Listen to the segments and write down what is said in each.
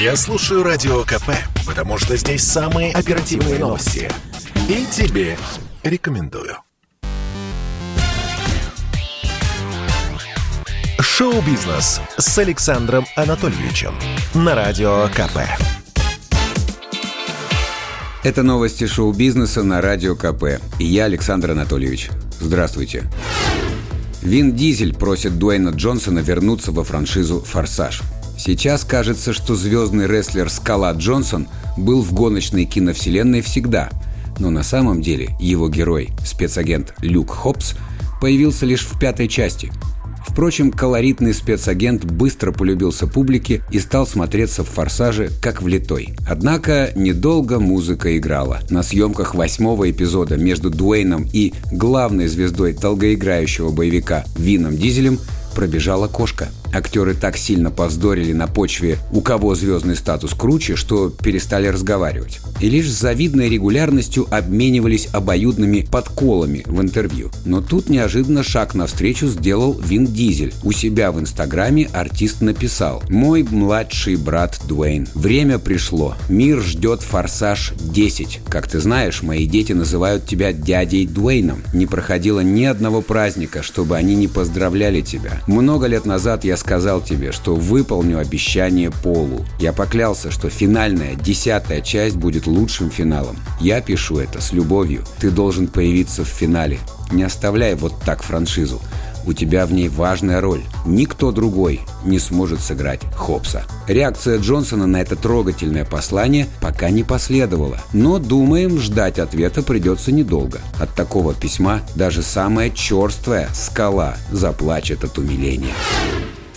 Я слушаю Радио КП, потому что здесь самые оперативные новости. И тебе рекомендую. Шоу-бизнес с Александром Анатольевичем на Радио КП. Это новости шоу-бизнеса на Радио КП. И я, Александр Анатольевич. Здравствуйте. Вин Дизель просит Дуэйна Джонсона вернуться во франшизу «Форсаж». Сейчас кажется, что звездный рестлер Скала Джонсон был в гоночной киновселенной всегда. Но на самом деле его герой, спецагент Люк Хопс, появился лишь в пятой части – Впрочем, колоритный спецагент быстро полюбился публике и стал смотреться в «Форсаже» как влитой. Однако недолго музыка играла. На съемках восьмого эпизода между Дуэйном и главной звездой долгоиграющего боевика Вином Дизелем пробежала кошка. Актеры так сильно повздорили на почве «у кого звездный статус круче», что перестали разговаривать. И лишь с завидной регулярностью обменивались обоюдными подколами в интервью. Но тут неожиданно шаг навстречу сделал Вин Дизель. У себя в Инстаграме артист написал «Мой младший брат Дуэйн. Время пришло. Мир ждет «Форсаж 10». Как ты знаешь, мои дети называют тебя дядей Дуэйном. Не проходило ни одного праздника, чтобы они не поздравляли тебя. Много лет назад я сказал тебе, что выполню обещание Полу. Я поклялся, что финальная, десятая часть будет лучшим финалом. Я пишу это с любовью. Ты должен появиться в финале. Не оставляй вот так франшизу. У тебя в ней важная роль. Никто другой не сможет сыграть Хопса. Реакция Джонсона на это трогательное послание пока не последовала. Но, думаем, ждать ответа придется недолго. От такого письма даже самая черствая скала заплачет от умиления.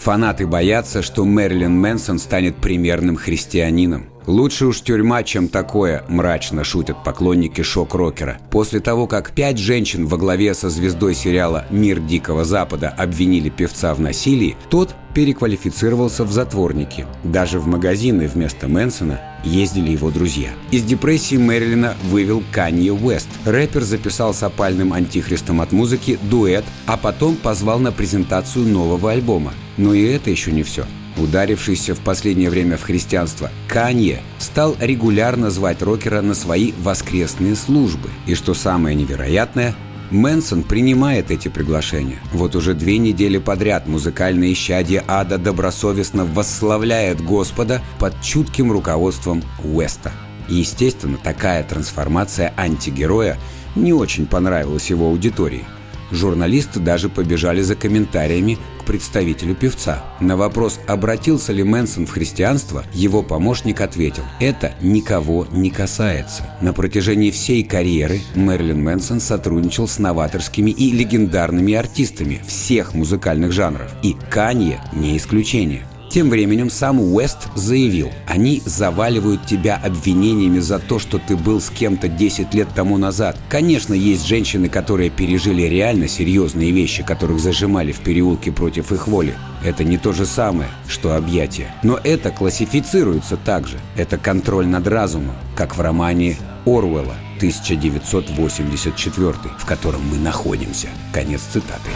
Фанаты боятся, что Мэрилин Мэнсон станет примерным христианином. Лучше уж тюрьма, чем такое, мрачно шутят поклонники шок-рокера. После того, как пять женщин во главе со звездой сериала «Мир Дикого Запада» обвинили певца в насилии, тот переквалифицировался в затворники. Даже в магазины вместо Мэнсона ездили его друзья. Из депрессии Мэрилина вывел Канье Уэст. Рэпер записал с опальным антихристом от музыки дуэт, а потом позвал на презентацию нового альбома. Но и это еще не все ударившийся в последнее время в христианство, Канье стал регулярно звать рокера на свои воскресные службы. И что самое невероятное, Мэнсон принимает эти приглашения. Вот уже две недели подряд музыкальное исчадие ада добросовестно восславляет Господа под чутким руководством Уэста. И, естественно, такая трансформация антигероя не очень понравилась его аудитории – Журналисты даже побежали за комментариями представителю певца. На вопрос, обратился ли Мэнсон в христианство, его помощник ответил «Это никого не касается». На протяжении всей карьеры Мэрилин Мэнсон сотрудничал с новаторскими и легендарными артистами всех музыкальных жанров. И Канье не исключение. Тем временем сам Уэст заявил, они заваливают тебя обвинениями за то, что ты был с кем-то 10 лет тому назад. Конечно, есть женщины, которые пережили реально серьезные вещи, которых зажимали в переулке против их воли. Это не то же самое, что объятие. Но это классифицируется также. Это контроль над разумом, как в романе Орвелла 1984, в котором мы находимся. Конец цитаты.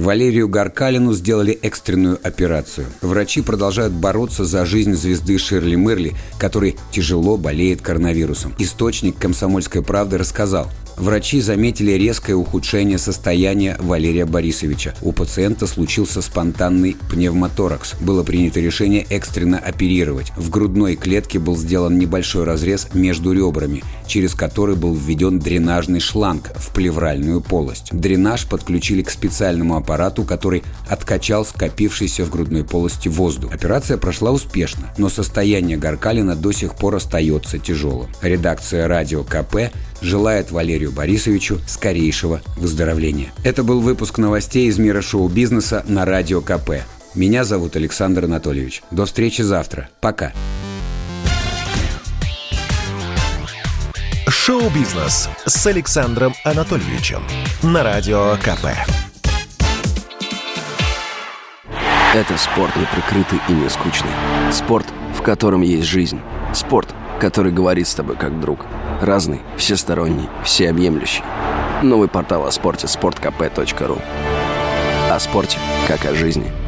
Валерию Гаркалину сделали экстренную операцию. Врачи продолжают бороться за жизнь звезды Ширли Мерли, который тяжело болеет коронавирусом. Источник «Комсомольской правды» рассказал, Врачи заметили резкое ухудшение состояния Валерия Борисовича. У пациента случился спонтанный пневмоторакс. Было принято решение экстренно оперировать. В грудной клетке был сделан небольшой разрез между ребрами, через который был введен дренажный шланг в плевральную полость. Дренаж подключили к специальному аппарату, который откачал скопившийся в грудной полости воздух. Операция прошла успешно, но состояние Гаркалина до сих пор остается тяжелым. Редакция «Радио КП» желает Валерию Борисовичу скорейшего выздоровления. Это был выпуск новостей из мира шоу-бизнеса на Радио КП. Меня зовут Александр Анатольевич. До встречи завтра. Пока. Шоу-бизнес с Александром Анатольевичем на Радио КП. Это спорт неприкрытый и не скучный. Спорт, в котором есть жизнь. Спорт, который говорит с тобой как друг – Разный, всесторонний, всеобъемлющий. Новый портал о спорте – sportkp.ru О спорте, как о жизни –